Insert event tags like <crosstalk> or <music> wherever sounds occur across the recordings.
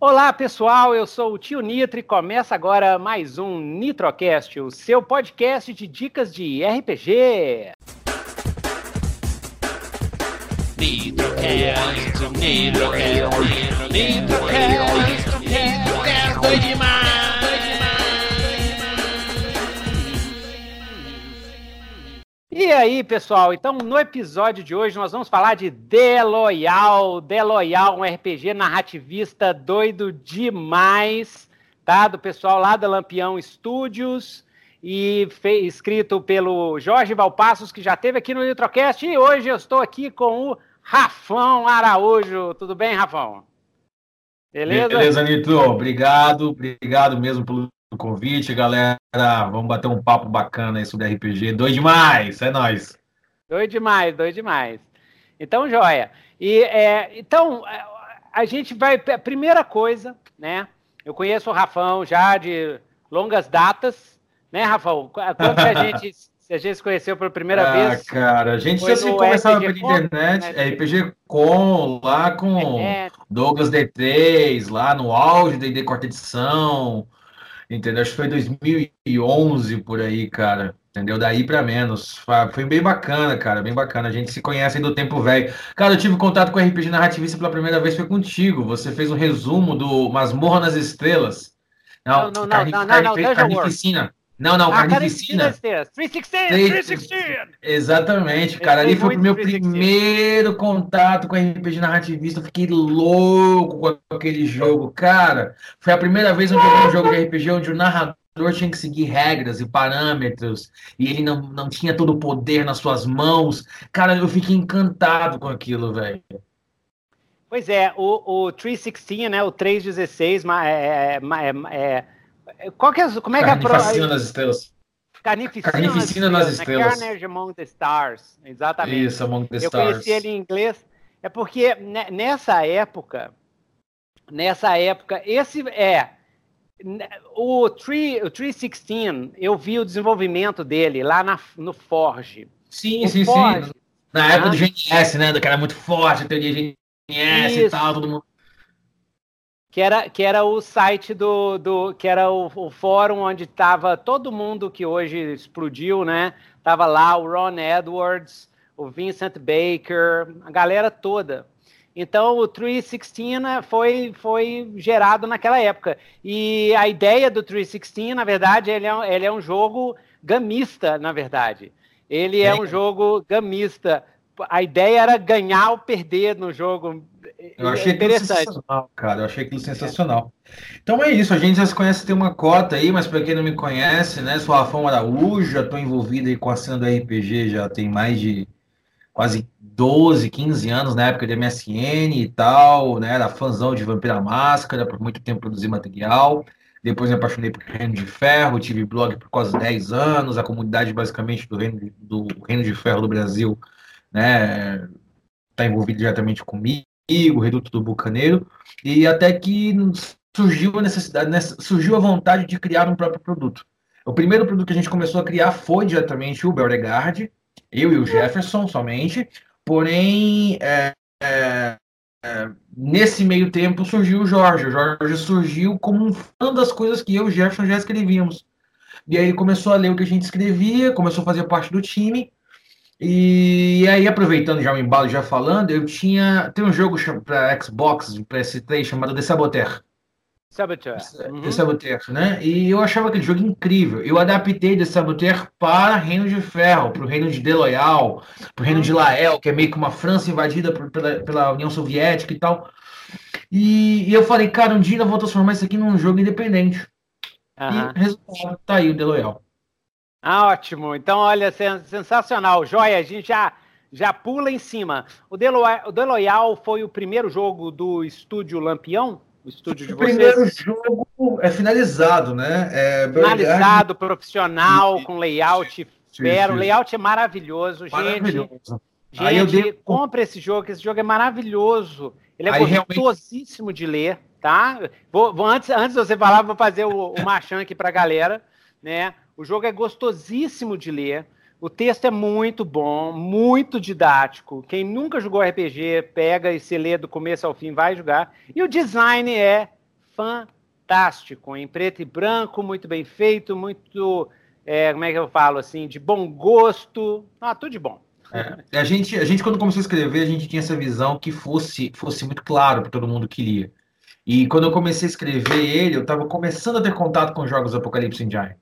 Olá pessoal, eu sou o Tio Nitro e começa agora mais um Nitrocast, o seu podcast de dicas de RPG. Nitrocast, Nitrocast, Nitrocast, Nitrocast, doido demais! E aí, pessoal? Então, no episódio de hoje, nós vamos falar de The Loyal. The Loyal, um RPG narrativista doido demais, tá? Do pessoal lá da Lampião Studios e escrito pelo Jorge Valpassos, que já esteve aqui no Nitrocast. E hoje eu estou aqui com o Rafão Araújo. Tudo bem, Rafão? Beleza? Beleza, Nitro. Obrigado, obrigado mesmo pelo o convite, galera. Vamos bater um papo bacana aí sobre RPG. Dois demais, é nóis. Dois demais, dois demais. Então, joia. E, é, então, a gente vai. A primeira coisa, né? Eu conheço o Rafão já de longas datas, né, Rafão? Quando que a gente <laughs> se a gente se conheceu pela primeira ah, vez. cara, a gente já se conversava pela internet, né? RPG Com, lá com é, Douglas D3, lá no auge da ID quarta edição, entendeu? Acho que foi 2011 por aí, cara. Entendeu? Daí para menos. Foi bem bacana, cara. Bem bacana. A gente se conhece do tempo velho. Cara, eu tive contato com o RPG Narrativista pela primeira vez, foi contigo. Você fez um resumo do Masmorra nas Estrelas. Não, não, não, carne, não, não, não, não, Carnificina. Não, não, ah, Carnificina. 316, 316. Exatamente, cara. Ali foi o meu primeiro contato com RPG narrativista. Eu fiquei louco com aquele jogo, cara. Foi a primeira vez que eu joguei um jogo de RPG onde o narrador tinha que seguir regras e parâmetros e ele não, não tinha todo o poder nas suas mãos. Cara, eu fiquei encantado com aquilo, velho. Pois é, o, o 316, né? O 316 é, é, é, é qual que é, como é que é a Carnificina nas estrelas. Carnificina, Carnificina nas estrelas. Nas estrelas. Né? Carnage Among the Stars, exatamente. Isso, Among the Eu Stars. Eu conheci ele em inglês. É porque nessa época, nessa época, esse é o, 3, o 316, eu vi o desenvolvimento dele lá na, no Forge. Sim, o sim, Forge, sim. Na época do GNS, né? Do cara muito forte, teoria GNS Isso. e tal, todo mundo que era, que era o site do, do que era o, o fórum onde estava todo mundo que hoje explodiu, né? Tava lá o Ron Edwards, o Vincent Baker, a galera toda. Então o 316 né, foi, foi gerado naquela época. E a ideia do 316, na verdade, ele é, ele é um jogo gamista, na verdade. Ele é, é um jogo gamista. A ideia era ganhar ou perder no jogo eu achei aquilo sensacional, cara. Eu achei aquilo sensacional. Então é isso, a gente já se conhece, tem uma cota aí, mas para quem não me conhece, né? Sou Rafão Araújo, já estou envolvido aí com a cena do RPG já tem mais de quase 12, 15 anos, na época de MSN e tal, né? Era fãzão de Vampira Máscara, por muito tempo produzi material. Depois me apaixonei por Reino de Ferro, tive blog por quase 10 anos, a comunidade basicamente do Reino, do Reino de Ferro do Brasil, né? Está envolvido diretamente comigo o Reduto do Bucaneiro, e até que surgiu a necessidade, surgiu a vontade de criar um próprio produto. O primeiro produto que a gente começou a criar foi diretamente o Beauregard, eu e o Jefferson somente, porém, é, é, é, nesse meio tempo surgiu o Jorge. O Jorge surgiu como um fã das coisas que eu e o Jefferson já escrevíamos. E aí ele começou a ler o que a gente escrevia, começou a fazer parte do time, e aí, aproveitando já o embalo, já falando, eu tinha. Tem um jogo para Xbox, PS3, chamado The Saboteur. Saboteur. Uhum. The Saboteur, né? E eu achava aquele jogo incrível. Eu adaptei The Saboteur para Reino de Ferro, para o Reino de Deloyal, para o Reino de Lael, que é meio que uma França invadida por, pela, pela União Soviética e tal. E, e, eu falei, cara, um dia eu vou transformar isso aqui num jogo independente. Uhum. E resultado, tá aí o Deloyal. Ah, ótimo. Então, olha, sensacional. Joia, a gente já, já pula em cima. O Deloyal, o Deloyal foi o primeiro jogo do estúdio Lampião? O estúdio de o vocês? primeiro jogo é finalizado, né? É, finalizado, profissional, com layout fero. O layout é maravilhoso, maravilhoso. gente. Gente, dei... compra esse jogo, esse jogo é maravilhoso. Ele é Aí gostosíssimo realmente... de ler, tá? Vou, vou, antes, antes de você falar, vou fazer o, o aqui pra galera, né? O jogo é gostosíssimo de ler. O texto é muito bom, muito didático. Quem nunca jogou RPG, pega e se lê do começo ao fim, vai jogar. E o design é fantástico, em preto e branco, muito bem feito, muito, é, como é que eu falo assim, de bom gosto. Ah, tudo de bom. É, a, gente, a gente, quando começou a escrever, a gente tinha essa visão que fosse, fosse muito claro para todo mundo que lia. E quando eu comecei a escrever ele, eu estava começando a ter contato com jogos Apocalipse Engine.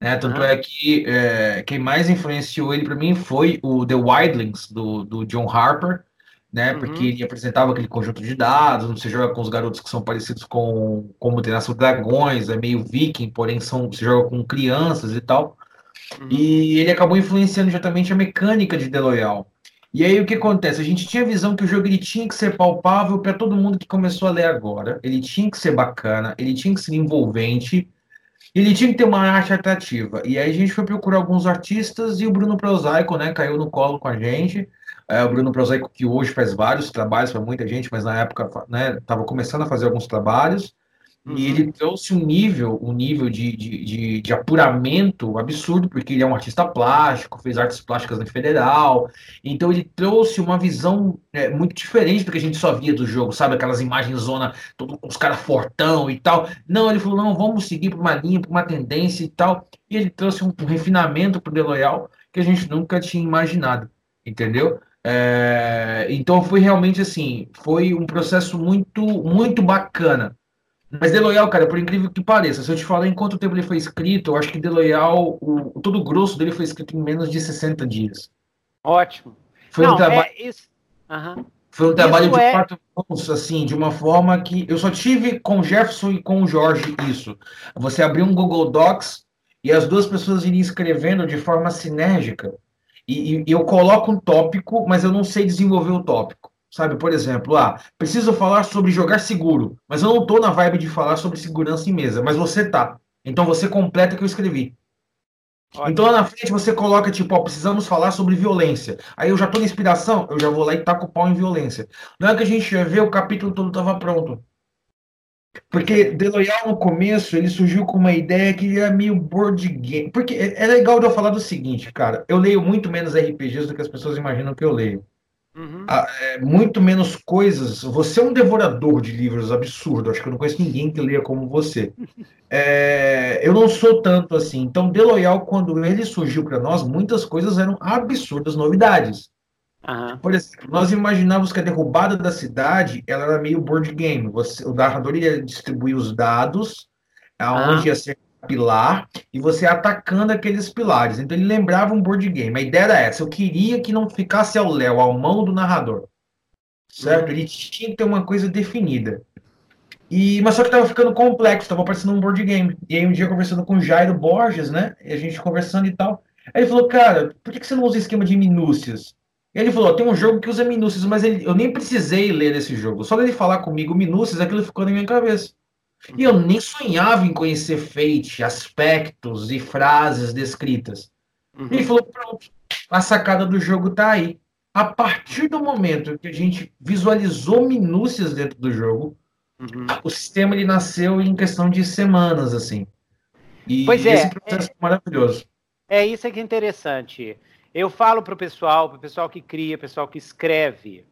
Né? Tanto é que é, quem mais influenciou ele para mim foi o The Wildlings, do, do John Harper, né? Uhum. Porque ele apresentava aquele conjunto de dados, você joga com os garotos que são parecidos com como Treinação Dragões, é meio viking, porém são, você joga com crianças e tal. Uhum. E ele acabou influenciando exatamente a mecânica de The Loyal. E aí o que acontece? A gente tinha a visão que o jogo ele tinha que ser palpável para todo mundo que começou a ler agora. Ele tinha que ser bacana, ele tinha que ser envolvente, ele tinha que ter uma arte atrativa. E aí a gente foi procurar alguns artistas e o Bruno Prosaico, né, caiu no colo com a gente. É, o Bruno Prosaico que hoje faz vários trabalhos para muita gente, mas na época, né, estava começando a fazer alguns trabalhos. Uhum. E ele trouxe um nível, um nível de, de, de, de, apuramento absurdo, porque ele é um artista plástico, fez artes plásticas na Federal. Então ele trouxe uma visão é, muito diferente do que a gente só via do jogo, sabe? Aquelas imagens zona, todos os caras fortão e tal. Não, ele falou, não, vamos seguir por uma linha, por uma tendência e tal. E ele trouxe um, um refinamento para o The Loyal que a gente nunca tinha imaginado, entendeu? É, então foi realmente assim, foi um processo muito, muito bacana mas Deloyal, cara, por incrível que pareça, se eu te falar em quanto tempo ele foi escrito, eu acho que Deloyal, o, todo o grosso dele foi escrito em menos de 60 dias. Ótimo. Foi Não, um trabalho. É isso... uhum. Foi um trabalho isso de é... quatro anos, assim, de uma forma que eu só tive com o Jefferson e com o Jorge isso. Você abriu um Google Docs e as duas pessoas iriam escrevendo de forma sinérgica. E, e eu coloco um tópico, mas eu não sei desenvolver o tópico. Sabe, por exemplo, ah, preciso falar sobre jogar seguro, mas eu não tô na vibe de falar sobre segurança em mesa, mas você tá. Então você completa o que eu escrevi. Ótimo. Então lá na frente você coloca, tipo, ó, precisamos falar sobre violência. Aí eu já tô na inspiração, eu já vou lá e taco o pau em violência. Não é que a gente ia ver, o capítulo todo tava pronto. Porque The Loyal no começo, ele surgiu com uma ideia que era meio board game. Porque é, é legal de eu falar do seguinte, cara. Eu leio muito menos RPGs do que as pessoas imaginam que eu leio. Uhum. Ah, é, muito menos coisas. Você é um devorador de livros absurdo. Acho que eu não conheço ninguém que leia como você. <laughs> É, eu não sou tanto assim. Então, The Loyal, quando ele surgiu para nós, muitas coisas eram absurdas novidades. Uhum. Por exemplo, nós imaginávamos que a derrubada da cidade ela era meio board game. Você, o narrador ia distribuir os dados, aonde uhum. ia ser pilar e você atacando aqueles pilares. Então ele lembrava um board game. A ideia era essa. Eu queria que não ficasse ao léu, ao mão do narrador. Certo? Ele tinha que ter uma coisa definida. E, mas só que estava ficando complexo, estava parecendo um board game. E aí um dia conversando com o Jairo Borges, né? E a gente conversando e tal. Aí ele falou, cara, por que, você não usa esquema de minúcias? Ele falou, tem um jogo que usa minúcias, mas ele, eu nem precisei ler esse jogo. Só dele falar comigo minúcias, aquilo ficou na minha cabeça. E eu nem sonhava em conhecer Fate, aspectos e frases descritas. Uhum. E ele falou: pronto, a sacada do jogo tá aí. A partir do momento que a gente visualizou minúcias dentro do jogo, uhum. o sistema ele nasceu em questão de semanas, assim. E pois é, esse processo é, é maravilhoso. É isso que é interessante. Eu falo para o pessoal, para o pessoal que cria, pessoal que escreve,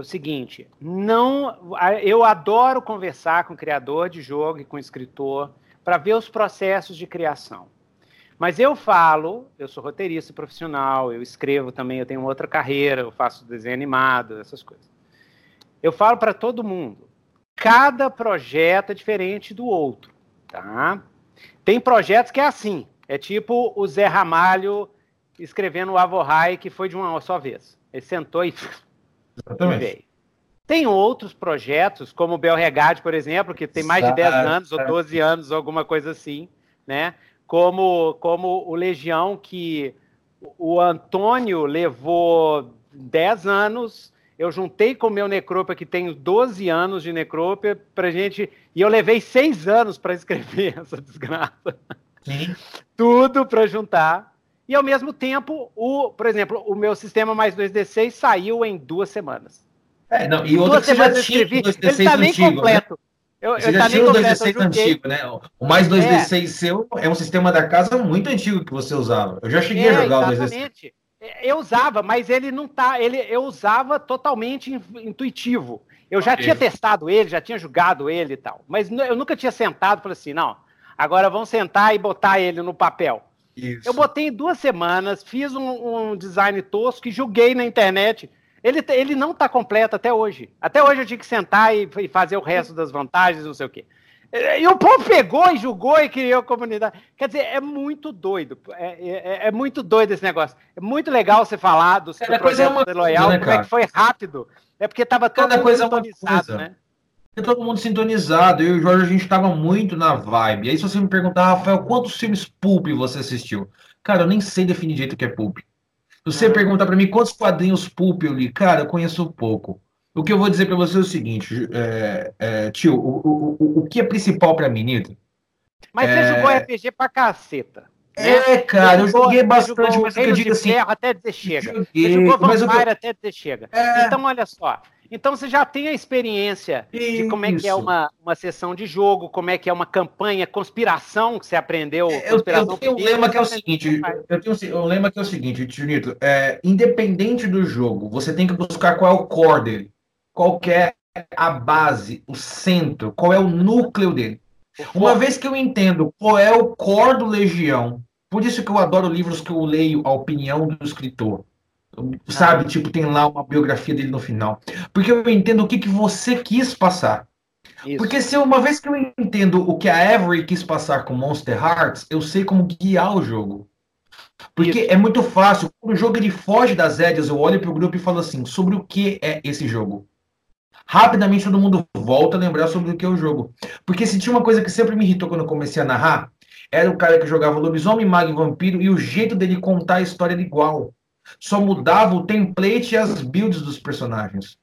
o seguinte, não, eu adoro conversar com criador de jogo e com escritor para ver os processos de criação. Mas eu falo, eu sou roteirista profissional, eu escrevo também, eu tenho outra carreira, eu faço desenho animado, essas coisas. Eu falo para todo mundo, cada projeto é diferente do outro, tá? Tem projetos que é assim, é tipo o Zé Ramalho escrevendo o Avorrai, que foi de uma só vez. Ele sentou e <laughs> Exatamente. Tem outros projetos, como o Belregade, por exemplo, que tem mais de 10 anos ou 12 anos, alguma coisa assim, né? Como, como o Legião, que o Antônio levou 10 anos, eu juntei com o meu Necrópia, que tem 12 anos de Necrópia, pra gente. E eu levei 6 anos para escrever <laughs> essa desgraça. Sim. Tudo para juntar. E ao mesmo tempo, o, por exemplo, o meu sistema mais 2D6 saiu em duas semanas. É, não, e outra duas semanas eu escrevi, ele está nem antigo, né? completo. Né? Eu, Você eu já tinha o 2D6 antigo, né? O mais 2D6 é. seu é um sistema da casa muito antigo que você usava. Eu já cheguei é, a jogar exatamente. o 2D6. Eu usava, mas ele não tá. Ele, eu usava totalmente intuitivo. Eu já okay. tinha testado ele, já tinha jogado ele e tal. Mas eu nunca tinha sentado e falei assim: não, agora vamos sentar e botar ele no papel. Isso. Eu botei em duas semanas, fiz um, um design tosco e joguei na internet. Ele, ele não está completo até hoje. Até hoje eu tinha que sentar e, e fazer o resto das vantagens, não sei o quê. E o povo pegou e julgou e criou comunidade. Quer dizer, é muito doido. É, é, é muito doido esse negócio. É muito legal você falar do, do projeto é Loyal, né, como é que foi rápido. É porque estava todo coisa sintonizado, né? Todo mundo sintonizado. Eu e o Jorge, a gente estava muito na vibe. Aí, se você me perguntar, Rafael, quantos filmes pulp você assistiu? Cara, eu nem sei definir direito o que é pulp. Se você ah. perguntar para mim quantos quadrinhos pulp eu li, cara, eu conheço pouco. O que eu vou dizer para você é o seguinte, é, é, tio, o, o, o, o que é principal para mim, Nito? Mas é... você jogou RPG pra caceta. É, né? cara, eu joguei bastante, mas eu digo assim. até dizer chega. Joguei, você jogou Vampire até dizer chega. É... Então, olha só. Então você já tem a experiência Isso. de como é que é uma, uma sessão de jogo, como é que é uma campanha, conspiração que você aprendeu. É, eu, eu tenho um lema que é o seguinte, eu tenho um lema que é o seguinte, Tito, é, independente do jogo, você tem que buscar qual é o core dele qual é a base, o centro, qual é o núcleo dele. Uma vez que eu entendo qual é o core do Legião, por isso que eu adoro livros que eu leio a opinião do escritor. Sabe, tipo, tem lá uma biografia dele no final. Porque eu entendo o que, que você quis passar. Isso. Porque se uma vez que eu entendo o que a Avery quis passar com Monster Hearts, eu sei como guiar o jogo. Porque Isso. é muito fácil. Quando o jogo ele foge das rédeas, eu olho para o grupo e falo assim: sobre o que é esse jogo? rapidamente todo mundo volta a lembrar sobre o que é o jogo. Porque se tinha uma coisa que sempre me irritou quando eu comecei a narrar, era o cara que jogava lobisomem, mago e vampiro e o jeito dele contar a história era igual. Só mudava o template e as builds dos personagens.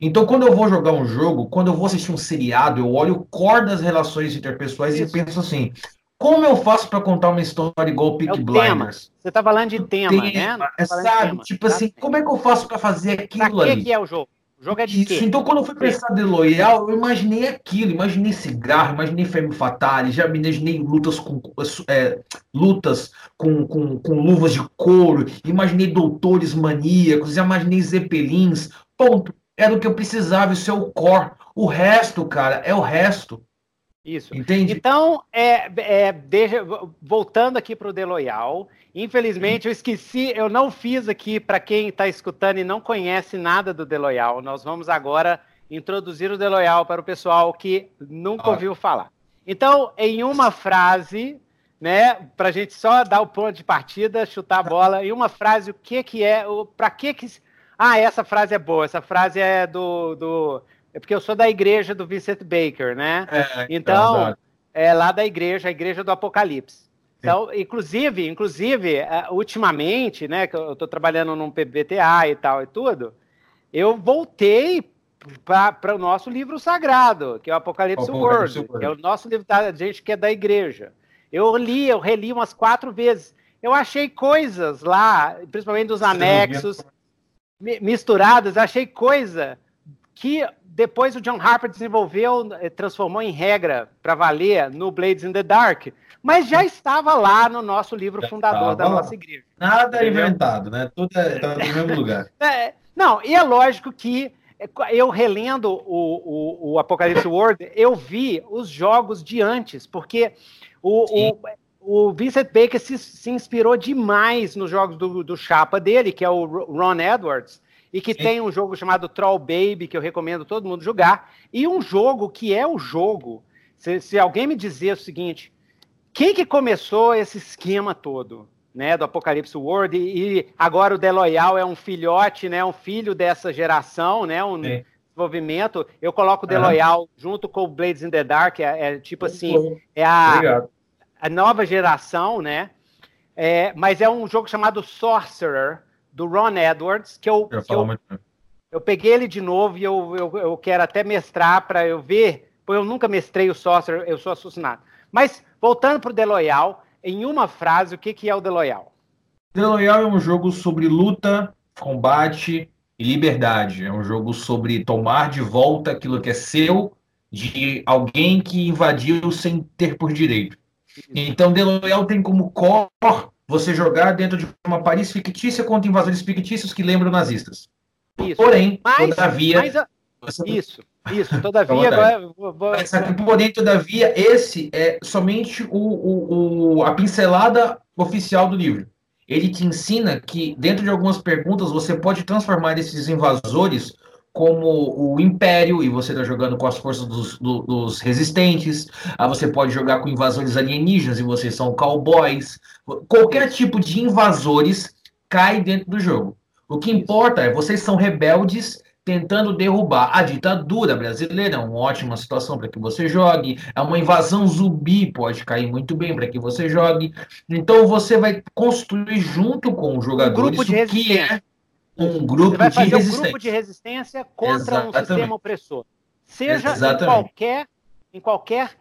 Então, quando eu vou jogar um jogo, quando eu vou assistir um seriado, eu olho o core das relações interpessoais Isso. e penso assim: como eu faço para contar uma história igual Peak é Blinders? Tema. Você tá falando de tema, tema né? É, sabe? Tema, tipo assim, como é que eu faço para fazer aquilo pra que ali? que é o jogo? O jogo é de Isso, quê? então quando eu fui pensar de Loyal, eu imaginei aquilo, imaginei cigarro, imaginei Femme Fatale, já imaginei lutas com é, lutas com, com, com luvas de couro, imaginei doutores maníacos, imaginei zeppelins, ponto. Era o que eu precisava, isso é o core. O resto, cara, é o resto. Isso. Entende? Então, é, é, deixa, voltando aqui para o The Loyal, Infelizmente, eu esqueci, eu não fiz aqui para quem está escutando e não conhece nada do Deloyal. Nós vamos agora introduzir o Deloyal para o pessoal que nunca ouviu falar. Então, em uma frase, né, para a gente só dar o ponto de partida, chutar a bola, em uma frase, o que que é, para que que... Ah, essa frase é boa, essa frase é do... do... É porque eu sou da igreja do Vincent Baker, né? É, então, é lá da igreja, a igreja do Apocalipse. Então, inclusive, inclusive, é, ultimamente, né, que eu estou trabalhando num PBTA e tal e tudo, eu voltei para o nosso livro sagrado, que é o Apocalipse, Apocalipse World, que é o nosso livro da gente que é da igreja. Eu li, eu reli umas quatro vezes. Eu achei coisas lá, principalmente dos anexos, misturadas, achei coisa que depois o John Harper desenvolveu, eh, transformou em regra para valer no Blades in the Dark, mas já estava lá no nosso livro já fundador da nossa igreja. Nada é inventado, né? Tudo está é, no mesmo lugar. <laughs> É, não, e é lógico que é, eu relendo o, o, o, Apocalipse World, eu vi os jogos de antes, porque o, o, o, Vincent Baker se, se, inspirou demais nos jogos do, do chapa dele, que é o Ron Edwards, e que Sim. tem um jogo chamado Troll Baby, que eu recomendo todo mundo jogar, e um jogo que é o jogo. Se, se alguém me dizer o seguinte, quem que começou esse esquema todo, né, do Apocalipse World e, e agora o Deloyal é um filhote, né, um filho dessa geração, né, um Sim. desenvolvimento. Eu coloco o Deloyal uhum. junto com o Blades in the Dark, é, é tipo assim, é a, a nova geração, né? É, mas é um jogo chamado Sorcerer do Ron Edwards que eu, eu, que eu, eu, peguei ele de novo e eu, eu, eu quero até mestrar para eu ver, porque eu nunca mestrei o Sorcerer, eu sou assassinado. Mas Voltando para o The Loyal, em uma frase, o que, que é o The Loyal? The Loyal é um jogo sobre luta, combate e liberdade. É um jogo sobre tomar de volta aquilo que é seu de alguém que invadiu sem ter por direito. Então, The Loyal tem como core você jogar dentro de uma Paris fictícia contra invasores fictícios que lembram nazistas. Isso. Porém, mas, todavia. Mas a... você... Isso, isso. Todavia, agora. Vou... Porém, todavia, esse é somente o, o, o, a pincelada oficial do livro. Ele te ensina que, dentro de algumas perguntas, você pode transformar esses invasores como o Império, e você está jogando com as forças dos, do, dos resistentes. Ah, você pode jogar com invasores alienígenas, e vocês são cowboys. Qualquer tipo de invasores cai dentro do jogo. O que importa é vocês são rebeldes tentando derrubar a ditadura brasileira. É uma ótima situação para que você jogue. É uma invasão zumbi, pode cair muito bem para que você jogue. Então você vai construir junto com os jogadores um grupo de o que é um grupo Você vai fazer de resistência. um grupo de resistência contra Exatamente. um sistema opressor. Seja Exatamente. em qualquer, em qualquer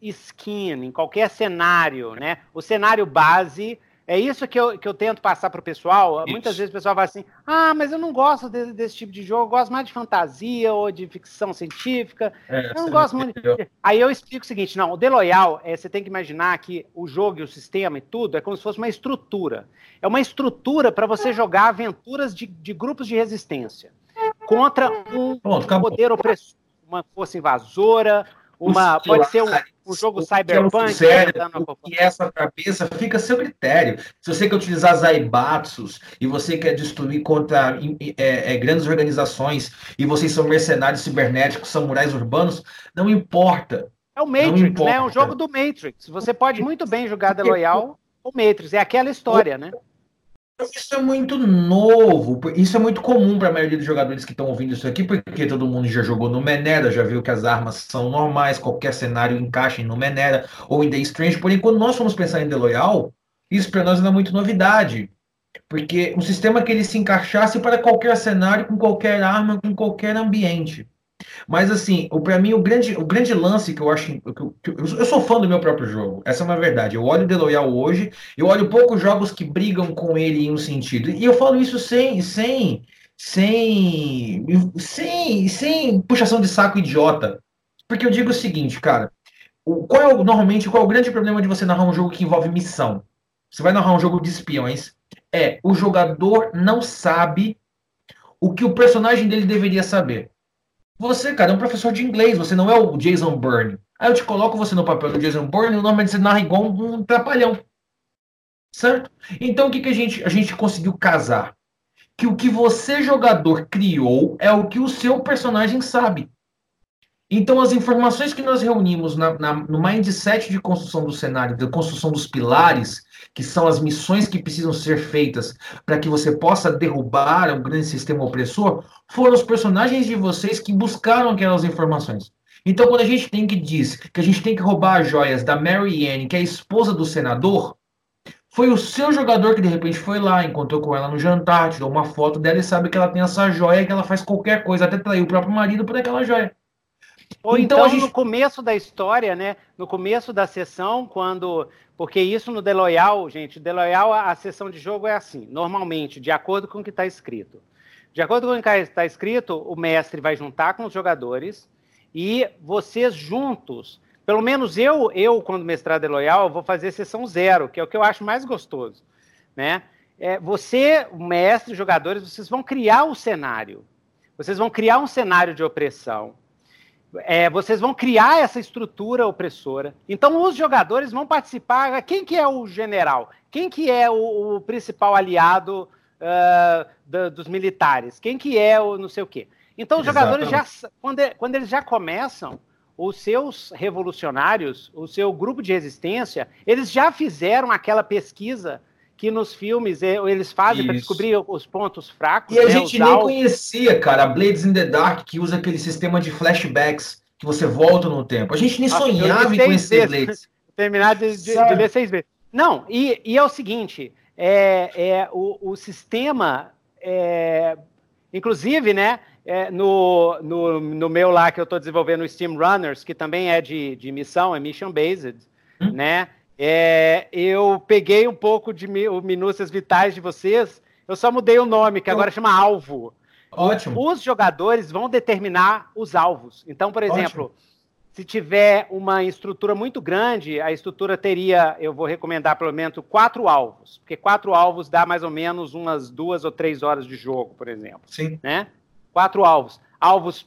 skin, em qualquer cenário, né? O cenário base é isso que eu, que eu tento passar para o pessoal. Isso. Muitas vezes o pessoal vai assim: ah, mas eu não gosto de, desse tipo de jogo, eu gosto mais de fantasia ou de ficção científica. É, eu não gosto muito. De... Aí eu explico o seguinte: não, o The Loyal, é, você tem que imaginar que o jogo e o sistema e tudo é como se fosse uma estrutura. É uma estrutura para você jogar aventuras de, de grupos de resistência contra um poder opressor, uma força invasora, uma, pode ser um, um jogo cyberpunk. Sério, que essa cabeça fica a seu critério. Se você quer utilizar Zaibatsus e você quer destruir contra é, é, grandes organizações e vocês são mercenários cibernéticos, samurais urbanos, não importa. É o Matrix, né? É um jogo do Matrix. Você pode muito bem jogar The Loyal ou Matrix. É aquela história, né? Isso é muito novo, isso é muito comum para a maioria dos jogadores que estão ouvindo isso aqui, porque todo mundo já jogou no Menera, já viu que as armas são normais, qualquer cenário encaixa no Menera ou em The Strange. Porém, quando nós fomos pensar em The Loyal, isso para nós ainda é muito novidade, porque um sistema que ele se encaixasse para qualquer cenário, com qualquer arma, com qualquer ambiente. Mas assim, para mim o grande, o grande lance que eu acho, que eu, eu, sou fã do meu próprio jogo. Essa é uma verdade. Eu olho o The Loyal hoje, eu olho poucos jogos que brigam com ele em um sentido. E eu falo isso sem sem sem sem sem puxação de saco idiota. Porque eu digo o seguinte, cara, o, qual é o, normalmente qual é o grande problema de você narrar um jogo que envolve missão? Você vai narrar um jogo de espiões, é o jogador não sabe o que o personagem dele deveria saber. Você, cara, é um professor de inglês, você não é o Jason Bourne. Aí eu te coloco você no papel do Jason Bourne e normalmente você narra igual um trapalhão. Certo? Então o que, que a, gente, a gente conseguiu casar? Que o que você, jogador, criou é o que o seu personagem sabe. Então, as informações que nós reunimos na, na, no mindset de construção do cenário, de construção dos pilares, que são as missões que precisam ser feitas para que você possa derrubar um grande sistema opressor, foram os personagens de vocês que buscaram aquelas informações. Então, quando a gente tem que diz que a gente tem que roubar as joias da Mary Ann, que é a esposa do senador, foi o seu jogador que de repente foi lá, encontrou com ela no jantar, tirou uma foto dela e sabe que ela tem essa joia, que ela faz qualquer coisa, até trair o próprio marido por aquela joia. Ou então, então gente... no começo da história, né? No começo da sessão, quando. Porque isso no Deloyal, gente, Deloyal, a, a sessão de jogo é assim, normalmente, de acordo com o que está escrito. De acordo com o que está escrito, o mestre vai juntar com os jogadores e vocês juntos. Pelo menos eu, eu quando mestrar Deloyal, vou fazer sessão zero, que é o que eu acho mais gostoso. Né? É, você, o mestre, os jogadores, vocês vão criar o cenário. Vocês vão criar um cenário de opressão é, vocês vão criar essa estrutura opressora. Então, os jogadores vão participar. Quem que é o general? Quem que é o, o principal aliado uh, da, dos militares? Quem que é o não sei o quê? Então, os jogadores já, quando, quando eles já começam, os seus revolucionários, o seu grupo de resistência, eles já fizeram aquela pesquisa que nos filmes eles fazem para descobrir os pontos fracos. E a né, gente nem conhecia, cara, a Blades in the Dark, que usa aquele sistema de flashbacks, que você volta no tempo. A gente nem Nossa, sonhava em conhecer vezes. Blades. <laughs> Terminar de, de, de, ler seis vezes. Não, e, e é o seguinte, é, é, o, o sistema, é, inclusive, né, é, no, no, no meu lá que eu estou desenvolvendo o Steam Runners, que também é de, de missão, é mission-based, hum? né, é, eu peguei um pouco de minúcias vitais de vocês, eu só mudei o nome, que agora chama alvo. Ótimo. Os jogadores vão determinar os alvos. Então, por exemplo, Se tiver uma estrutura muito grande, a estrutura teria, eu vou recomendar pelo menos quatro alvos, porque quatro alvos dá mais ou menos umas duas ou três horas de jogo, por exemplo. Sim. Né? Quatro alvos. Alvos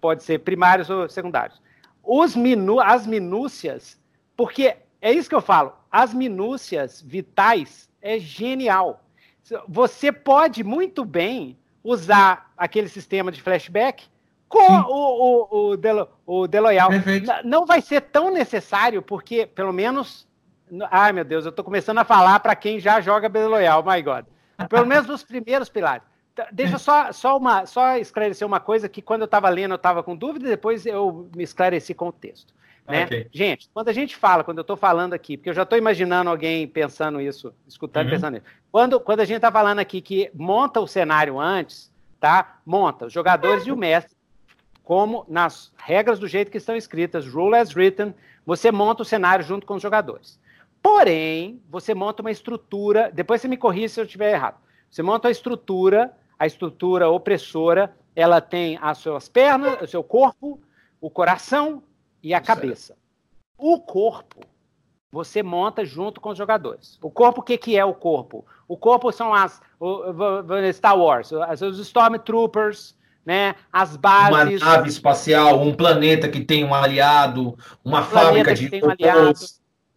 pode ser primários ou secundários. Os minu as minúcias, porque é isso que eu falo, as minúcias vitais é genial. Você pode muito bem usar aquele sistema de flashback com o, o, o, Delo, o Deloyal. Perfeito. Não vai ser tão necessário, porque, pelo menos. Ai, meu Deus, eu estou começando a falar para quem já joga Deloyal, my God. Pelo menos nos primeiros pilares. Deixa só, só, uma, só esclarecer uma coisa que quando eu estava lendo eu estava com dúvida, e depois eu me esclareci com o texto. Né? Okay. Gente, quando a gente fala, quando eu estou falando aqui, porque eu já estou imaginando alguém pensando isso, escutando, uhum. pensando isso. Quando, quando a gente está falando aqui que monta o cenário antes, tá? Monta os jogadores e o mestre como nas regras do jeito que estão escritas, rule as written, você monta o cenário junto com os jogadores. Porém, você monta uma estrutura, depois você me corrija se eu estiver errado. Você monta a estrutura, a estrutura opressora, ela tem as suas pernas, o seu corpo, o coração e a cabeça. O corpo você monta junto com os jogadores. O corpo, o que, que é o corpo? O corpo são as o, o, Star Wars, os Stormtroopers, né? As bases. Uma nave espacial, um planeta que tem um aliado, uma um fábrica de robôs. Um aliado,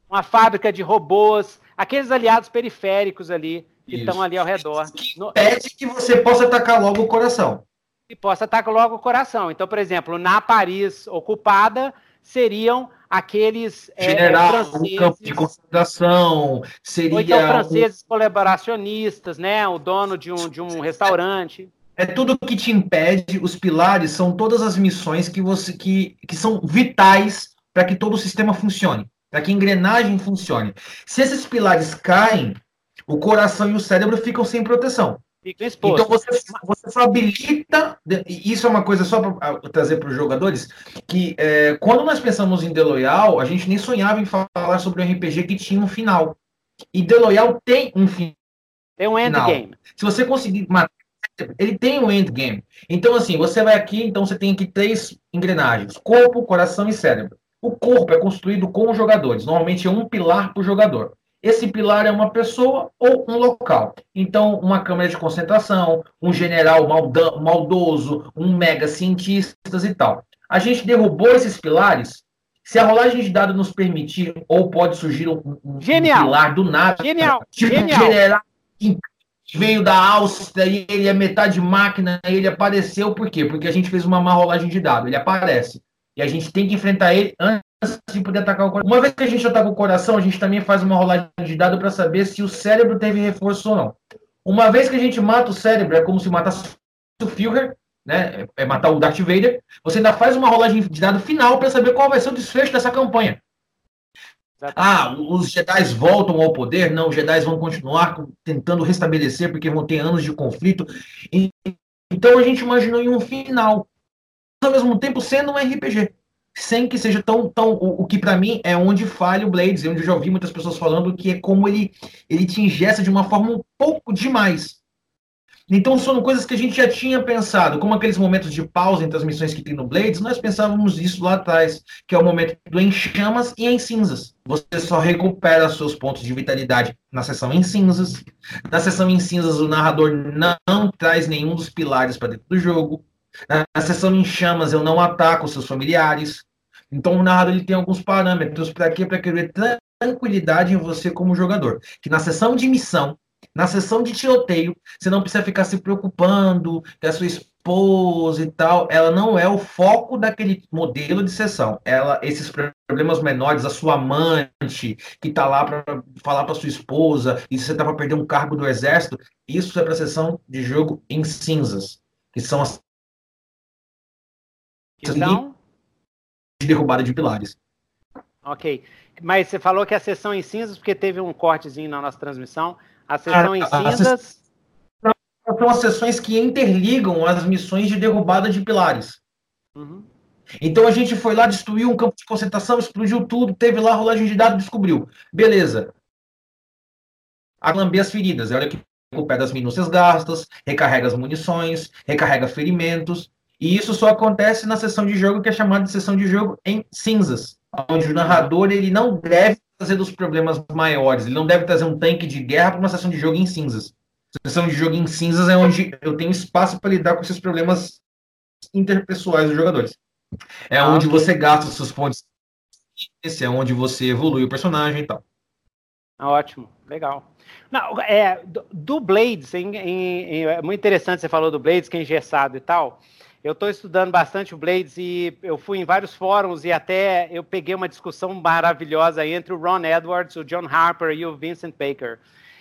uma fábrica de robôs, aqueles aliados periféricos ali que Isso. estão ali ao redor. Que impede que você possa atacar logo o coração. E possa atacar logo o coração. Então, por exemplo, na Paris ocupada seriam aqueles é, general é, um campo de concentração seria ou então franceses um... colaboracionistas, né? O dono de um, de um restaurante. É tudo que te impede, os pilares são todas as missões que você que, que são vitais para que todo o sistema funcione, para que a engrenagem funcione. Se esses pilares caem, o coração e o cérebro ficam sem proteção. Então você, você só habilita. Isso é uma coisa só para trazer para os jogadores: que é, quando nós pensamos em Deloyal, a gente nem sonhava em falar sobre um RPG que tinha um final. E Deloyal tem um final. Tem um endgame. Se você conseguir matar ele tem um endgame. Então, assim, você vai aqui, então você tem aqui três engrenagens: corpo, coração e cérebro. O corpo é construído com os jogadores. Normalmente é um pilar por jogador. Esse pilar é uma pessoa ou um local. Então, uma câmara de concentração, um general maldoso, um mega cientistas e tal. A gente derrubou esses pilares. Se a rolagem de dados nos permitir, ou pode surgir um, um, um pilar do nada. Genial. Tipo Genial. general veio da Áustria e ele é metade máquina, ele apareceu por quê? Porque a gente fez uma má rolagem de dado, ele aparece. E a gente tem que enfrentar ele antes de poder atacar o coração. Uma vez que a gente ataca o coração, a gente também faz uma rolagem de dado para saber se o cérebro teve reforço ou não. Uma vez que a gente mata o cérebro, é como se matasse o Führer, né? É matar o Darth Vader. Você ainda faz uma rolagem de dado final para saber qual vai ser o desfecho dessa campanha. Ah, os Jedi voltam ao poder? Não, os Jedi vão continuar tentando restabelecer porque vão ter anos de conflito. Então a gente imaginou em um final, ao mesmo tempo sendo um RPG, sem que seja tão tão o, o que para mim é onde falha o Blades, onde eu já ouvi muitas pessoas falando que é como ele ele te ingessa de uma forma um pouco demais. Então são coisas que a gente já tinha pensado, como aqueles momentos de pausa entre as missões que tem no Blades, nós pensávamos isso lá atrás, que é o momento do em chamas e em cinzas. Você só recupera seus pontos de vitalidade na sessão em cinzas. Na sessão em cinzas, o narrador não, não traz nenhum dos pilares para dentro do jogo. Na sessão em chamas, eu não ataco seus familiares. Então o narrador ele tem alguns parâmetros para quê? Para querer tranquilidade em você como jogador. Que na sessão de missão na sessão de tiroteio, você não precisa ficar se preocupando que a sua esposa e tal, ela não é o foco daquele modelo de sessão. Ela, esses problemas menores, a sua amante que está lá para falar para sua esposa e você está para perder um cargo do exército, isso é para sessão de jogo em cinzas, que são as então... de derrubada de pilares. Ok. Mas você falou que a sessão em cinzas, porque teve um cortezinho na nossa transmissão. A sessão em cinzas. São as sessões que interligam as missões de derrubada de pilares. Uhum. Então a gente foi lá, destruiu um campo de concentração, explodiu tudo, teve lá a rolagem de dados, descobriu. Beleza. A lamber as feridas. Olha que o pé das minúcias gastas, recarrega as munições, recarrega ferimentos. E isso só acontece na sessão de jogo que é chamada de sessão de jogo em cinzas, onde o narrador ele não deve trazer dos problemas maiores, ele não deve trazer um tanque de guerra para uma sessão de jogo em cinzas. Sessão de jogo em cinzas é onde eu tenho espaço para lidar com esses problemas interpessoais dos jogadores. É ah, onde okay. você gasta os seus pontos, esse é onde você evolui o personagem e tal. Ah, ótimo, legal. Não, é, do Blades, em, em, em, é muito interessante você falou do Blades, que é engessado e tal. Eu estou estudando bastante o Blades e eu fui em vários fóruns e até eu peguei uma discussão maravilhosa entre o Ron Edwards, o John Harper e o Vincent Baker.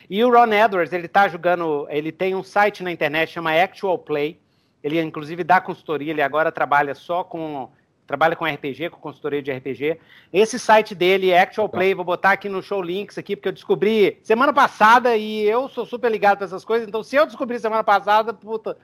E o Ron Edwards, ele está jogando, ele tem um site na internet chama Actual Play. Ele inclusive dá consultoria, ele agora trabalha só com trabalha com RPG, com consultoria de RPG. Esse site dele, Actual Play, vou botar aqui no show links aqui, porque eu descobri semana passada e eu sou super ligado para essas coisas, então se eu descobri semana passada, puta,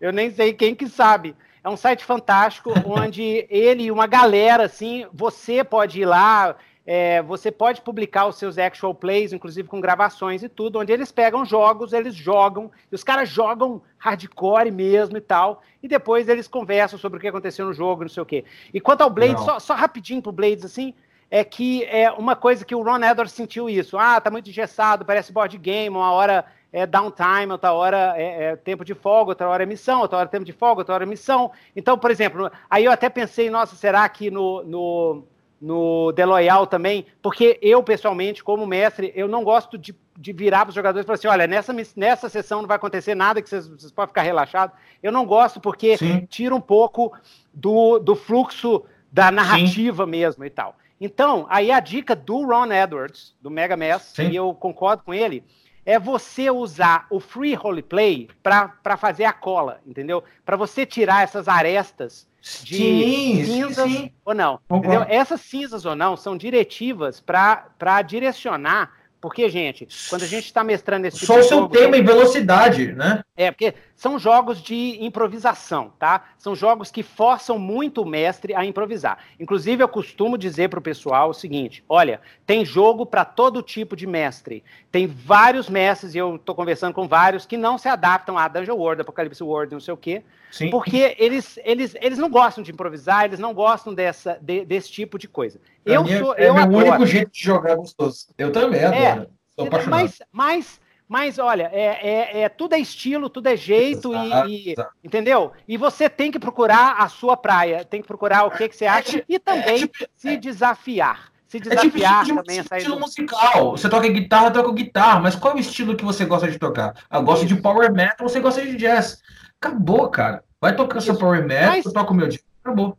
eu nem sei quem que sabe. É um site fantástico, <laughs> onde ele e uma galera, assim, você pode ir lá, é, você pode publicar os seus actual plays, inclusive com gravações e tudo, onde eles pegam jogos, eles jogam, e os caras jogam hardcore mesmo e tal, e depois eles conversam sobre o que aconteceu no jogo, não sei o quê. E quanto ao Blades, só, só, rapidinho pro Blades, assim, é que é uma coisa que o Ron Edwards sentiu isso. Ah, tá muito engessado, parece board game, uma hora é downtime, outra hora é, é, tempo de folga, outra hora é missão, outra hora é tempo de folga, outra hora é missão. Então, por exemplo, aí eu até pensei, nossa, será que no, no no The Loyal também, porque eu, pessoalmente, como mestre, eu não gosto de, de virar para os jogadores e falar assim, olha, nessa, nessa sessão não vai acontecer nada, que vocês, vocês podem ficar relaxados. Eu não gosto porque Sim. tira um pouco do, do fluxo da narrativa Sim. mesmo e tal. Então, aí a dica do Ron Edwards, do Mega Mass, e eu concordo com ele, é você usar o free roleplay para fazer a cola, entendeu? Para você tirar essas arestas de sim, cinzas sim. ou não. Entendeu? Essas cinzas ou não são diretivas para direcionar porque, gente, quando a gente está mestrando esse tipo Só o seu jogo, tema e velocidade, né? É, porque são jogos de improvisação, tá? São jogos que forçam muito o mestre a improvisar. Inclusive, eu costumo dizer para o pessoal o seguinte: olha, tem jogo para todo tipo de mestre. Tem vários mestres, e eu estou conversando com vários, que não se adaptam a Dungeon World, Apocalipse World, não sei o quê. Sim. Porque eles, eles, eles não gostam de improvisar, eles não gostam dessa, de, desse tipo de coisa. Pra eu sou, é, é o único jeito de jogar gostoso. Eu também adoro. É, sou apaixonado. Mas, mas, mas olha, é, é, é, tudo é estilo, tudo é jeito, e, e entendeu? E você tem que procurar a sua praia, tem que procurar o que, que você acha é, e também tipo, se desafiar se desafiar é tipo, também tipo, estilo musical. Você toca guitarra, toca guitarra, mas qual é o estilo que você gosta de tocar? Eu gosto Isso. de power metal, você gosta de jazz. Acabou, cara. Vai tocar seu power metal, mas, eu toco o meu dia. Acabou.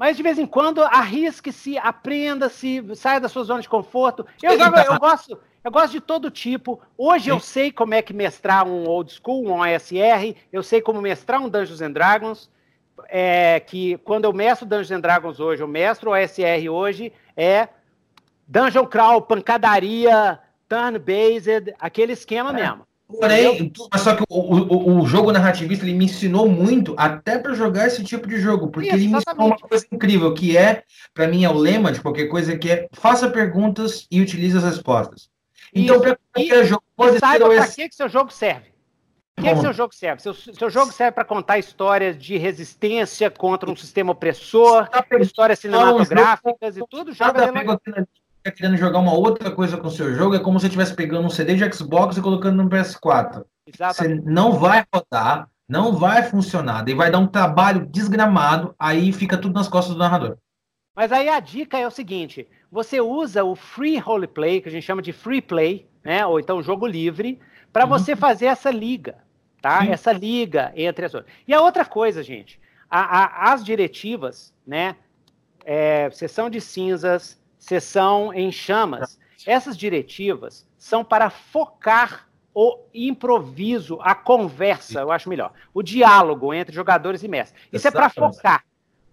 Mas de vez em quando arrisque-se, aprenda-se, saia da sua zona de conforto. Eu, jogo, eu, gosto, eu gosto de todo tipo. Hoje Sim. eu sei como é que mestrar um old school, um OSR, eu sei como mestrar um Dungeons and Dragons. É, que quando eu mestro Dungeons and Dragons hoje, eu mestro OSR hoje, é Dungeon Crawl, pancadaria, turn-based, aquele esquema é. mesmo. Porém, mas só que o, o, o, jogo narrativista ele me ensinou muito até para jogar esse tipo de jogo, porque Isso, ele me ensinou uma coisa incrível, que é, para mim, é o lema de qualquer coisa, que é faça perguntas e utilize as respostas. Então, para qualquer jogo, pode saiba para que, que seu jogo serve. O que, que seu jogo serve? Seu, seu jogo serve para contar histórias de resistência contra um sistema opressor, tá histórias cinematográficas um e tudo. Joga querendo jogar uma outra coisa com o seu jogo, é como se você estivesse pegando um CD de Xbox e colocando no PS4. Exatamente. Você não vai rodar, não vai funcionar, e vai dar um trabalho desgramado, aí fica tudo nas costas do narrador. Mas aí a dica é o seguinte: você usa o free roleplay, que a gente chama de free play, né? Ou então jogo livre, para uhum. você fazer essa liga, tá? Sim. Essa liga entre as outras. E a outra coisa, gente, a, a, as diretivas, né? É, sessão de cinzas, sessão em chamas. Essas diretivas são para focar o improviso, a conversa, eu acho melhor. O diálogo entre jogadores e mestres. Isso é para focar.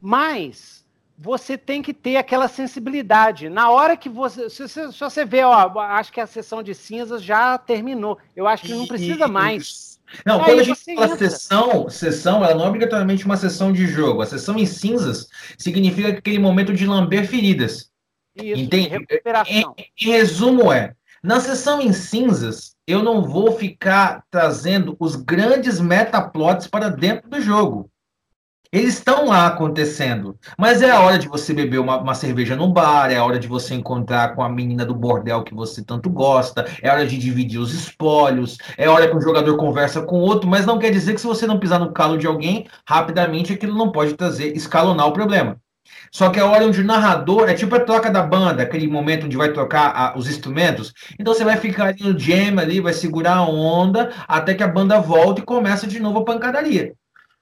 Mas você tem que ter aquela sensibilidade. Na hora que você. Se, se, se, você vê, ó, acho que a sessão de cinzas já terminou. Eu acho que não precisa mais. Não, quando a gente fala sessão, sessão, ela não é obrigatoriamente uma sessão de jogo. A sessão em cinzas significa aquele momento de lamber feridas. Isso, Entende? recuperação. Em, em resumo é, na sessão em cinzas, eu não vou ficar trazendo os grandes metaplots para dentro do jogo. Eles estão lá acontecendo. Mas é a hora de você beber uma, uma, cerveja no bar, é a hora de você encontrar com a menina do bordel que você tanto gosta, é a hora de dividir os espólios, é a hora que um jogador conversa com outro, mas não quer dizer que se você não pisar no calo de alguém, rapidamente aquilo não pode trazer, escalonar o problema. Só que é a hora onde o narrador é tipo a troca da banda, aquele momento onde vai trocar a, os instrumentos. Então você vai ficar ali no jam ali, vai segurar a onda até que a banda volta e começa de novo a pancadaria.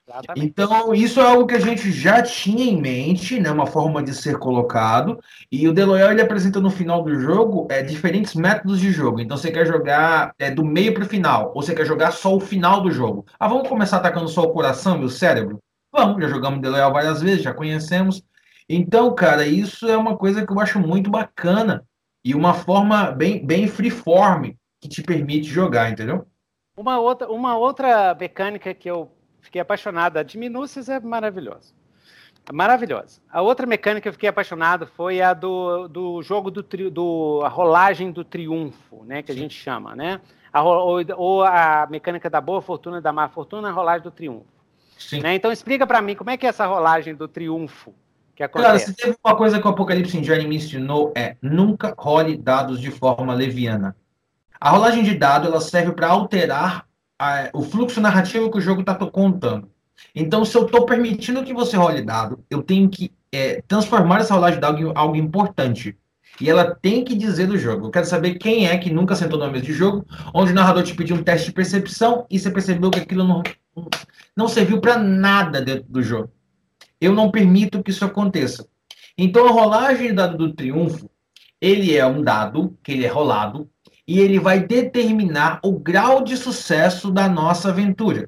Exatamente. Então, isso é algo que a gente já tinha em mente, né, uma forma de ser colocado, e o Deloyal ele apresenta no final do jogo é, diferentes métodos de jogo. Então, você quer jogar é, do meio para o final, ou você quer jogar só o final do jogo. Ah, vamos começar atacando só o coração e o cérebro? Vamos, já jogamos Deloyal várias vezes, já conhecemos. Então, cara, isso é uma coisa que eu acho muito bacana e uma forma bem, bem freeform que te permite jogar, entendeu? Uma outra, uma outra mecânica que eu fiquei apaixonado. A de minúcias é maravilhosa. Maravilhosa. A outra mecânica que eu fiquei apaixonado foi a do, do jogo do, tri, do a rolagem do triunfo, né? Que a gente chama, né? A, ou, ou, a mecânica da boa fortuna da má fortuna, a rolagem do triunfo. Sim. Né? Então explica para mim como é que é essa rolagem do triunfo que acontece. Cara, se teve uma coisa que o Apocalipse Engine me ensinou é nunca role dados de forma leviana. A rolagem de dado ela serve para alterar a, o fluxo narrativo que o jogo está contando. Então, se eu estou permitindo que você role dado, eu tenho que é, transformar essa rolagem de dado em algo importante. E ela tem que dizer do jogo. Eu quero saber quem é que nunca sentou na mesa de jogo, onde o narrador te pediu um teste de percepção e você percebeu que aquilo não, não serviu para nada dentro do jogo. Eu não permito que isso aconteça. Então, a rolagem dado do triunfo, ele é um dado que ele é rolado e ele vai determinar o grau de sucesso da nossa aventura.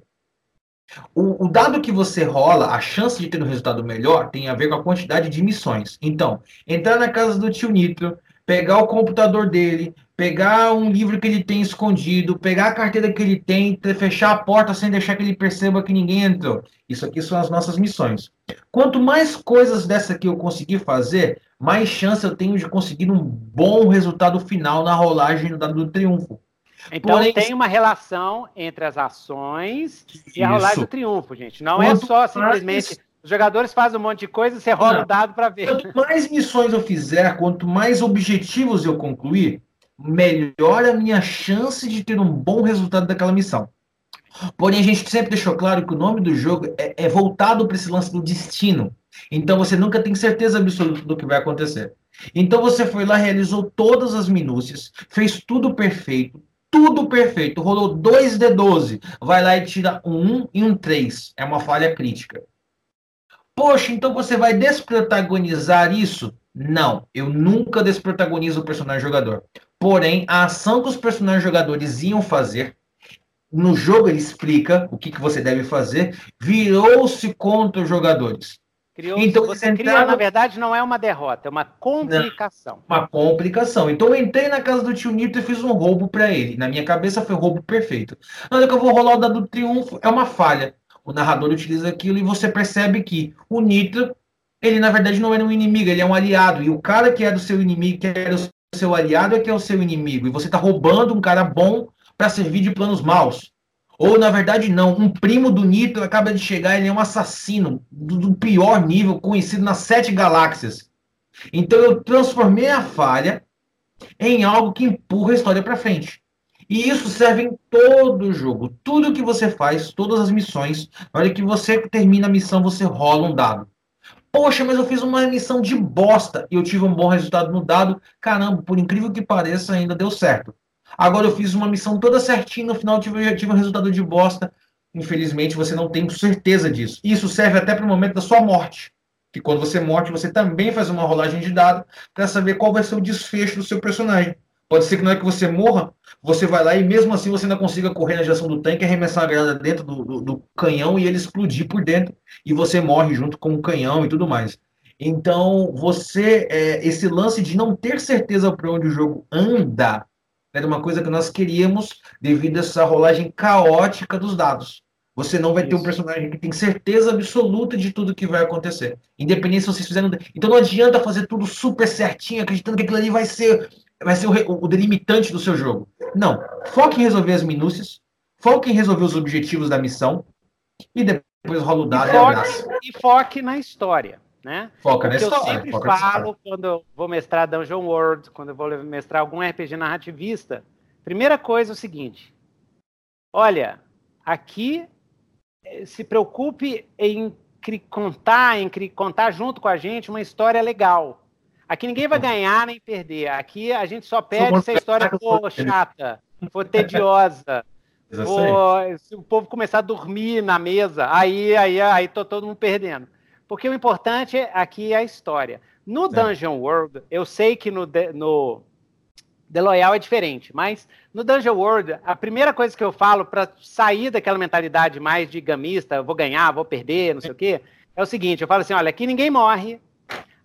O, o, dado que você rola, a chance de ter um resultado melhor, tem a ver com a quantidade de missões. Então, entrar na casa do tio Nitro, pegar o computador dele, pegar um livro que ele tem escondido, pegar a carteira que ele tem, fechar a porta sem deixar que ele perceba que ninguém entrou. Isso aqui são as nossas missões. Quanto mais coisas dessa aqui eu conseguir fazer, mais chance eu tenho de conseguir um bom resultado final na rolagem do dado do triunfo. Então Porém, tem uma relação entre as ações e a rolagem do triunfo, gente. Não é Quanto é só simplesmente mais... os jogadores fazem um monte de coisa e você rola o dado para ver. Quanto mais missões eu fizer, quanto mais objetivos eu concluir, melhor a minha chance de ter um bom resultado daquela missão. Porém, a gente sempre deixou claro que o nome do jogo é, é voltado para esse lance do destino. Então você nunca tem certeza absoluta do que vai acontecer. Então você foi lá, realizou todas as minúcias, fez tudo perfeito, tudo perfeito, rolou 2 de 12, vai lá e tira um 1 e um 3. É uma falha crítica. Poxa, então você vai desprotagonizar isso? Não, eu nunca desprotagonizo o personagem jogador. Porém, a ação que os personagens jogadores iam fazer, no jogo ele explica o que, que você deve fazer, virou-se contra os jogadores. Criou, então, você cria, na verdade, não é uma derrota, é uma complicação. Não, uma complicação. Então eu entrei na casa do tio Nito e fiz um roubo para ele. Na minha cabeça foi o roubo perfeito. Na hora que eu vou rolar o dado do triunfo, é uma falha. O narrador utiliza aquilo e você percebe que o Nitro, ele na verdade não era um inimigo, ele é um aliado. E o cara que é do seu inimigo, que era o seu aliado, é que é o seu inimigo. E você está roubando um cara bom para servir de planos maus. Ou, na verdade, não. Um primo do Nitro acaba de chegar, ele é um assassino do, do pior nível, conhecido nas sete galáxias. Então eu transformei a falha em algo que empurra a história para frente. E isso serve em todo o jogo. Tudo que você faz, todas as missões, na hora que você termina a missão, você rola um dado. Poxa, mas eu fiz uma missão de bosta e eu tive um bom resultado no dado. Caramba, por incrível que pareça, ainda deu certo. Agora eu fiz uma missão toda certinha, no final tive, tive um resultado de bosta. Infelizmente, você não tem certeza disso. Isso serve até para o momento da sua morte. Que quando você morre, você também faz uma rolagem de dado para saber qual vai ser o desfecho do seu personagem. Pode ser que não é que você morra, você vai lá e mesmo assim você ainda consiga correr na direção do tanque, arremessar a granada dentro do, do, do, canhão e ele explodir por dentro e você morre junto com o canhão e tudo mais. Então, você, é, esse lance de não ter certeza para onde o jogo anda, era uma coisa que nós queríamos devido a essa rolagem caótica dos dados. Você não vai Isso. ter um personagem que tem certeza absoluta de tudo que vai acontecer. Independente se vocês fizerem. Então não adianta fazer tudo super certinho, acreditando que aquilo ali vai ser, vai ser o, o delimitante do seu jogo. Não. Foque em resolver as minúcias, foque em resolver os objetivos da missão, e depois rola o dado e, foque, e foque na história. Né? Foca na história. Eu sempre falo quando eu vou mestrar Dungeon World, quando eu vou mestrar algum RPG narrativista, primeira coisa é o seguinte: olha, aqui eh, se preocupe em contar, em contar junto com a gente uma história legal. Aqui ninguém vai ganhar nem perder. Aqui a gente só perde se a história for chata, for <laughs> tediosa, for, se o povo começar a dormir na mesa, aí aí aí tô todo mundo perdendo. Porque o importante aqui é a história. No Dungeon World, eu sei que no, no The Loyal é diferente, mas no Dungeon World, a primeira coisa que eu falo para sair daquela mentalidade mais de gamista, vou ganhar, vou perder, não sei o quê, é o seguinte: eu falo assim, olha, aqui ninguém morre,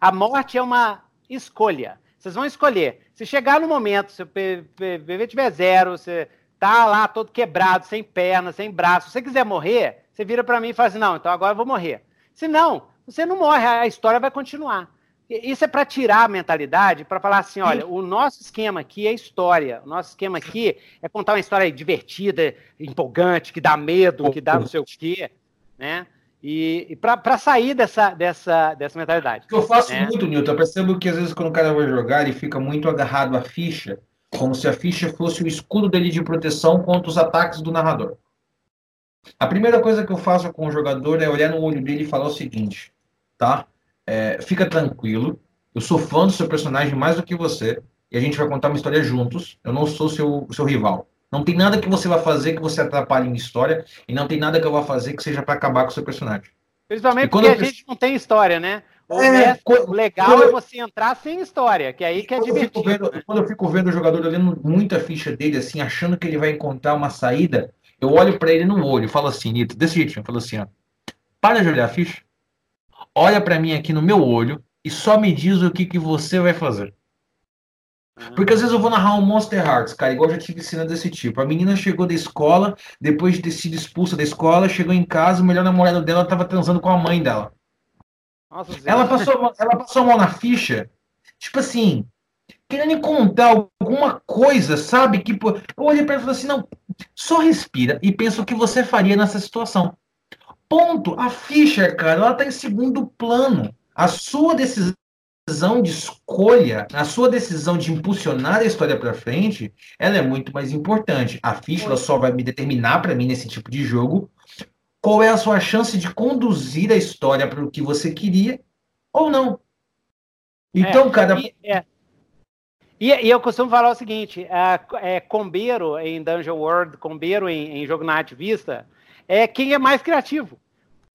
a morte é uma escolha. Vocês vão escolher. Se chegar no momento, se o PV tiver zero, você tá lá todo quebrado, sem perna, sem braço, se você quiser morrer, você vira para mim e fala assim, não, então agora eu vou morrer. Se não, você não morre, a história vai continuar. Isso é para tirar a mentalidade, para falar assim: olha, o nosso esquema aqui é história. O nosso esquema aqui é contar uma história divertida, empolgante, que dá medo, que dá não sei o quê, né? E, e para sair dessa, dessa, dessa mentalidade. eu faço né? muito, Newton. Eu percebo que às vezes quando o cara vai jogar, ele fica muito agarrado à ficha, como se a ficha fosse o escudo dele de proteção contra os ataques do narrador. A primeira coisa que eu faço com o jogador é olhar no olho dele e falar o seguinte, tá? É, fica tranquilo, eu sou fã do seu personagem mais do que você, e a gente vai contar uma história juntos. Eu não sou seu, seu rival. Não tem nada que você vai fazer que você atrapalhe minha história, e não tem nada que eu vá fazer que seja para acabar com o seu personagem. Principalmente porque a gente não tem história, né? O, é, o legal é você entrar sem história, que é aí que é divertido. Vendo, né? Quando eu fico vendo o jogador olhando muita ficha dele, assim, achando que ele vai encontrar uma saída, eu olho para ele no olho e falo assim, Nito, desse jeito, eu falo assim, ó, para de olhar a ficha, olha para mim aqui no meu olho e só me diz o que, que você vai fazer. Porque às vezes eu vou narrar um Monster Hearts, cara, igual eu já tive cena desse tipo. A menina chegou da escola, depois de ter sido expulsa da escola, chegou em casa, o melhor namorado dela estava transando com a mãe dela. Nossa, ela, passou, ela passou a mão na ficha, tipo assim, querendo encontrar alguma coisa, sabe? Que, eu olhei para ela e falei assim: não, só respira e pensa o que você faria nessa situação. Ponto. A ficha, cara, ela tá em segundo plano. A sua decisão de escolha, a sua decisão de impulsionar a história para frente, ela é muito mais importante. A ficha só vai me determinar para mim nesse tipo de jogo qual é a sua chance de conduzir a história para o que você queria ou não. Então, é, cara. E, é, e, e, eu costumo falar o seguinte: é, é, combeiro em Dungeon World, combeiro em, em jogo narrativista, é quem é mais criativo.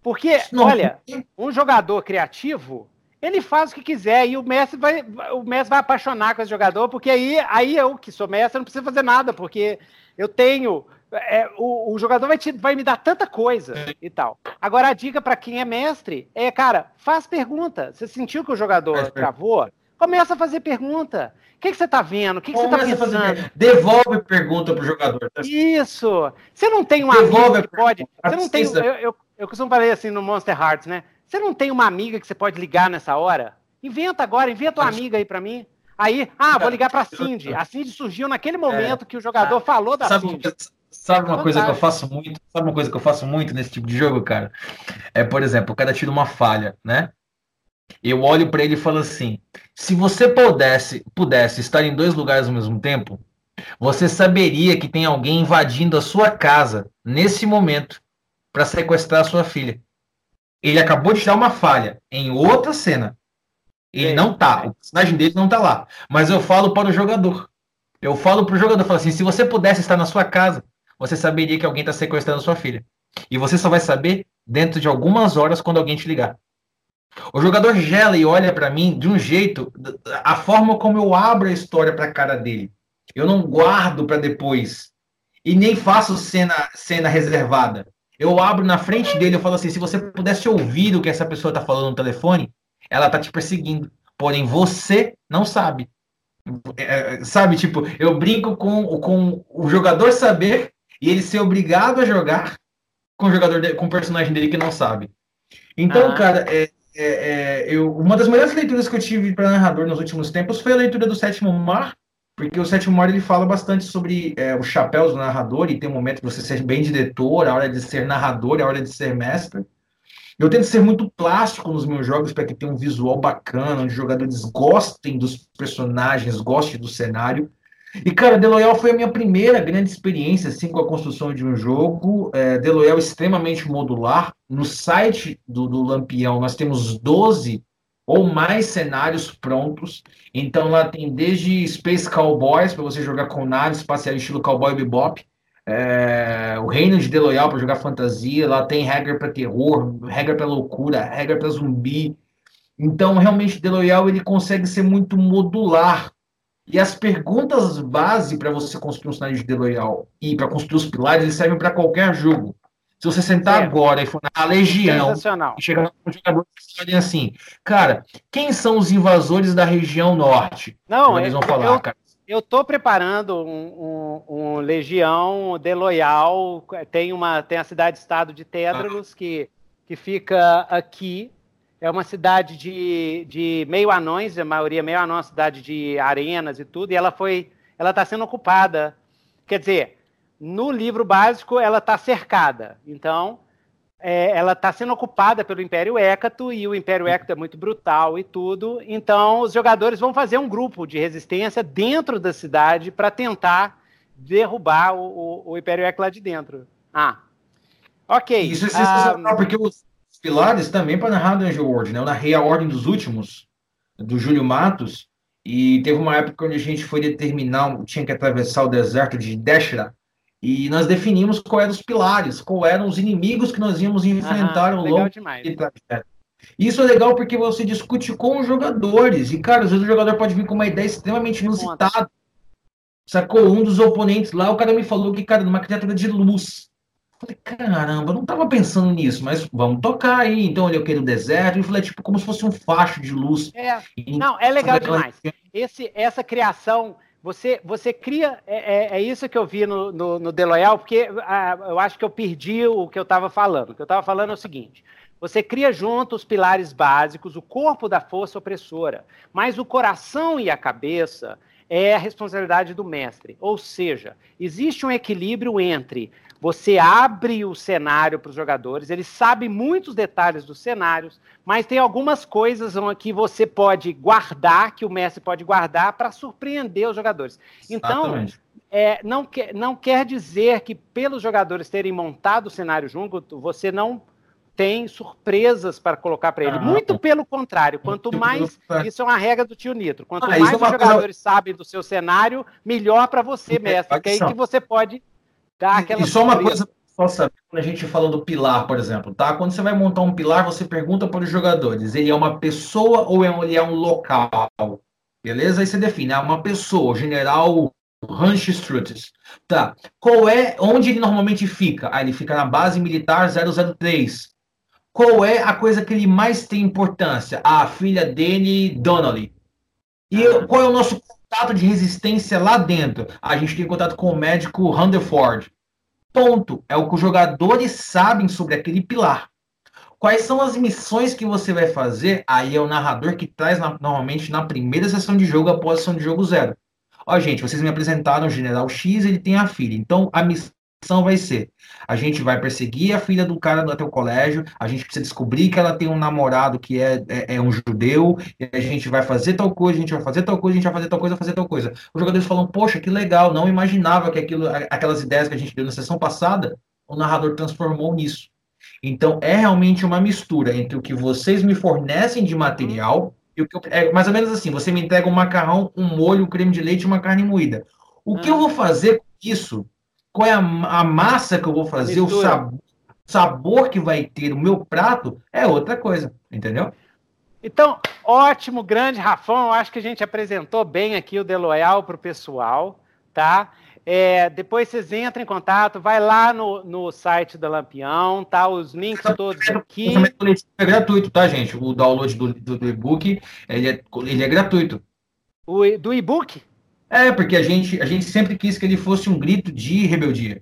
Porque, Não. olha, um jogador criativo, ele faz o que quiser e o mestre vai, o mestre vai apaixonar com esse jogador, porque aí, aí eu, que sou mestre, não preciso fazer nada, porque eu tenho. É, o, o, jogador vai, te, vai me dar tanta coisa e tal. Agora, a dica para quem é mestre é, cara, faz pergunta. Você sentiu que o jogador travou? Começa a fazer pergunta. O que, que você está vendo? O que, que você está pensando? Devolve pergunta para o jogador. Tá? Isso. Você não tem um Devolve amigo que pode. Você não tem. Eu, eu, eu costumo falar assim no Monster Hearts, né? Você não tem uma amiga que você pode ligar nessa hora? Inventa agora, inventa uma amiga aí para mim. Aí, ah, vou ligar para Cindy. A Cindy surgiu naquele momento é. que o jogador falou da sabe, Cindy. Sabe uma coisa que eu faço muito? Sabe uma coisa que eu faço muito nesse tipo de jogo, cara? É, por exemplo, o cara tira uma falha, né? Eu olho para ele e falo assim: se você pudesse, pudesse estar em dois lugares ao mesmo tempo, você saberia que tem alguém invadindo a sua casa nesse momento para sequestrar a sua filha. Ele acabou de tirar uma falha em outra cena. Ele não tá, o personagem dele não tá lá. Mas eu falo para o jogador. Eu falo para o jogador, falo assim: se você pudesse estar na sua casa, você saberia que alguém está sequestrando a sua filha. E você só vai saber dentro de algumas horas quando alguém te ligar. O jogador gela e olha para mim de um jeito, a forma como eu abro a história para a cara dele. Eu não guardo para depois e nem faço cena cena reservada. Eu abro na frente dele e falo assim: se você pudesse ouvir o que essa pessoa está falando no telefone, ela tá te perseguindo. Porém, você não sabe. É, é, sabe, tipo, eu brinco com, com o jogador saber e ele ser obrigado a jogar com o jogador de, com o personagem dele que não sabe. Então, ah. cara, é, é, é, eu, uma das melhores leituras que eu tive para narrador nos últimos tempos foi a leitura do Sétimo Mar, porque o Sétimo Mar ele fala bastante sobre é, os chapéus do narrador e tem um momento você ser bem diretor, a hora de ser narrador, a hora de ser mestre. Eu tento ser muito plástico nos meus jogos para que tenha um visual bacana, onde os jogadores gostem dos personagens, gostem do cenário. E, cara, The Loyal foi a minha primeira grande experiência assim, com a construção de um jogo. É, The Loyal é extremamente modular. No site do, do Lampião, nós temos 12 ou mais cenários prontos. Então, lá tem desde Space Cowboys, para você jogar com naves espaciais estilo Cowboy Bebop, é, o Reino de The Loyal para jogar fantasia, lá tem regra para terror, regra para loucura, regra para zumbi. Então, realmente, The Loyal ele consegue ser muito modular e as perguntas base para você construir um cenário de The Loyal e para construir os pilares, eles servem para qualquer jogo. Se você sentar agora e for na Legião e chegar com jogadores que assim, cara, quem são os invasores da região norte? Não, eles vão eu, falar, eu, cara. Eu tô preparando um, um, um Legião de Loyal. Tem uma tem a cidade-estado de Tédralos ah. que, que fica aqui é uma cidade de, de meio anões, a maioria meio anões, cidade de arenas e tudo, e ela foi, ela está sendo ocupada. Quer dizer, no livro básico ela está cercada, então é, ela está sendo ocupada pelo Império Hécato e o Império Hécato é muito brutal e tudo. Então os jogadores vão fazer um grupo de resistência dentro da cidade para tentar derrubar o, o, o Império Hécato lá de dentro. Ah, ok. Isso é sensacional, ah, porque os pilares também para narrar Dungeon World, né? Eu narrei a Ordem dos Últimos, do Júlio Matos, e teve uma época onde a gente foi determinar, tinha que atravessar o deserto de Deshra, e nós definimos qual eram os pilares, qual eram os inimigos que nós íamos enfrentar ao longo Isso é legal porque você discute com os jogadores, e cara, às vezes o jogador pode vir com uma ideia extremamente inusitada. Sacou? Um dos oponentes lá, o cara me falou que, cara, numa criatura de luz, Falei, caramba, eu não estava pensando nisso, mas vamos tocar aí. Então eu quero o deserto, e falei, tipo, como se fosse um facho de luz. É, não, é legal demais. Esse, essa criação, você, você cria, é, é, é isso que eu vi no, no, no The Loyal, porque ah, eu acho que eu perdi o que eu estava falando. O que eu estava falando é o seguinte: você cria junto os pilares básicos, o corpo da força opressora, mas o coração e a cabeça é a responsabilidade do mestre. Ou seja, existe um equilíbrio entre você abre o cenário para os jogadores, eles sabem muitos detalhes dos cenários, mas tem algumas coisas que você pode guardar, que o mestre pode guardar para surpreender os jogadores. Então, é, não, quer, não quer dizer que pelos jogadores terem montado o cenário junto, você não tem surpresas para colocar para ele. Ah, Muito pelo contrário, quanto mais. Isso é uma regra do tio Nitro. Quanto ah, mais é os jogadores coisa... sabem do seu cenário, melhor para você, é, mestre. Porque é aí que você pode Dá aquela e só uma coisa só saber, quando a gente fala do pilar, por exemplo, tá? Quando você vai montar um pilar, você pergunta para os jogadores, ele é uma pessoa ou é ele é um local? Beleza? Aí você define, é uma pessoa, general Ranch Strutis. Tá. Qual é, onde ele normalmente fica? Ah, ele fica na base militar 003. Qual é a coisa que ele mais tem importância? A filha dele, Donnelly. E qual é o nosso contato de resistência lá dentro. A gente tem contato com o médico Rutherford. Ponto. É o que os jogadores sabem sobre aquele pilar. Quais são as missões que você vai fazer? Aí é o narrador que traz na, normalmente na primeira sessão de jogo, após a sessão de jogo zero. Ó, gente, vocês me apresentaram o General X, ele tem a filha. Então, a missão ação vai ser: a gente vai perseguir a filha do cara até o colégio, a gente precisa descobrir que ela tem um namorado que é, é, é, um judeu, e a gente vai fazer tal coisa, a gente vai fazer tal coisa, a gente vai fazer tal coisa, fazer tal coisa. Os jogadores falam: poxa, que legal, não imaginava que aquilo, aquelas ideias que a gente deu na sessão passada, o narrador transformou nisso. Então é realmente uma mistura entre o que vocês me fornecem de material e o que eu, é mais ou menos assim: você me entrega um macarrão, um molho, um creme de leite e uma carne moída. O que eu vou fazer com isso? Qual é a, a massa que eu vou fazer, Mistura. o sabor, sabor que vai ter o meu prato é outra coisa, entendeu? Então, ótimo, grande Rafão. Acho que a gente apresentou bem aqui o Deloyal para o pessoal, tá? É, depois vocês entram em contato, vai lá no, no site da Lampião, tá? Os links todos aqui. É gratuito, tá, gente? O download do, do, do e-book, ele é, ele é gratuito. O, do e-book? É, porque a gente, a gente sempre quis que ele fosse um grito de rebeldia.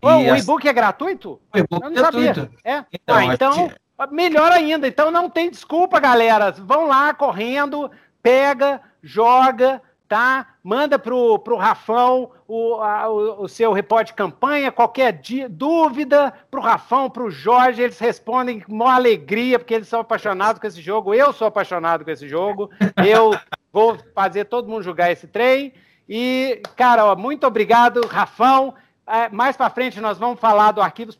Pô, o e-book é gratuito? O e-book é gratuito. É? Então, ah, então gente... melhor ainda. Então não tem desculpa, galera. Vão lá correndo, pega, joga, tá? Manda pro, pro Rafão o, a, o, o, seu repórter de campanha, qualquer dia, dúvida pro Rafão, pro Jorge, eles respondem com maior alegria, porque eles são apaixonados com esse jogo, eu sou apaixonado com esse jogo, eu vou fazer todo mundo jogar esse trem, e, cara, ó, muito obrigado, Rafão, é, mais para frente nós vamos falar do Arquivos,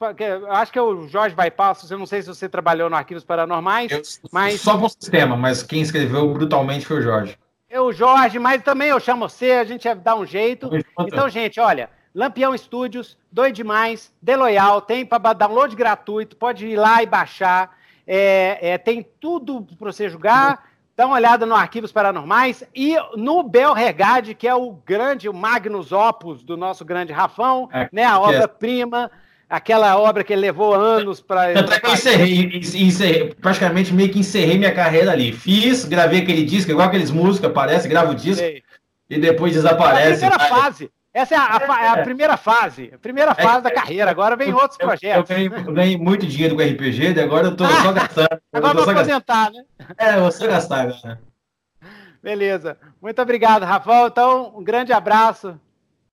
acho que é o Jorge Bypass, eu não sei se você trabalhou no Arquivos Paranormais, eu, mas... Só com o sistema, mas quem escreveu brutalmente foi o Jorge. Eu, Jorge, mas também eu chamo você, a gente dá um jeito. Então, gente, olha, Lampião Studios, doido demais, Deloyal, tem para download gratuito, pode ir lá e baixar. É, é, tem tudo para você jogar. Dá uma olhada no Arquivos Paranormais e no Bel Regade, que é o grande, o Magnus Opus do nosso grande Rafão, é, né? A é obra-prima. É aquela obra que ele levou anos para. Tanto é que eu encerrei, encerrei, praticamente meio que encerrei minha carreira ali. Fiz, gravei aquele disco, igual aqueles músicos, aparece, gravo o disco Sei. e depois desaparece. É a primeira fase. Essa é a, a, a, primeira fase, a primeira é, fase é, da carreira. Agora vem outros eu, projetos. Eu ganhei, eu ganhei, muito dinheiro com RPG, e agora eu tô só gastando. <laughs> Agora vou aposentar, né? É, eu vou só gastar agora. Beleza. Muito obrigado, Rafael. Então, um grande abraço.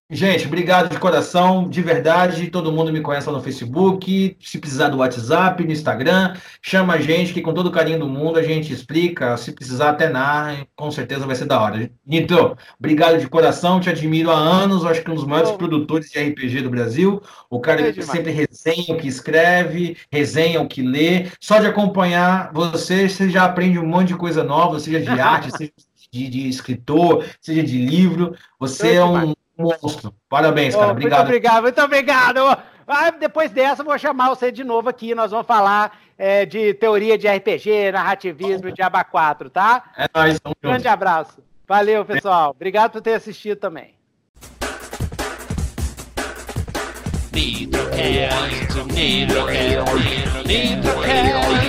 Gente, obrigado de coração, de verdade. Todo mundo me conhece lá no Facebook. Se precisar do WhatsApp, no Instagram, chama a gente, que com todo o carinho do mundo a gente explica. Se precisar, até narra, com certeza vai ser da hora. Nitro, obrigado de coração, te admiro há anos. Acho que um dos maiores oh. produtores de RPG do Brasil. O cara é que sempre resenha o que escreve, resenha o que lê. Só de acompanhar você, você já aprende um monte de coisa nova, seja de arte, <laughs> seja de, de escritor, seja de livro. Você é um monstro. Parabéns, cara. Obrigado. Muito obrigado, muito obrigado. Ah, depois dessa, vou chamar você de novo aqui. Nós vamos falar é, de teoria de RPG, narrativismo de Aba 4, tá? É nóis. Um grande abraço. Valeu, pessoal. Obrigado por ter assistido também. Nitrocast, Nitrocast, Nitrocast.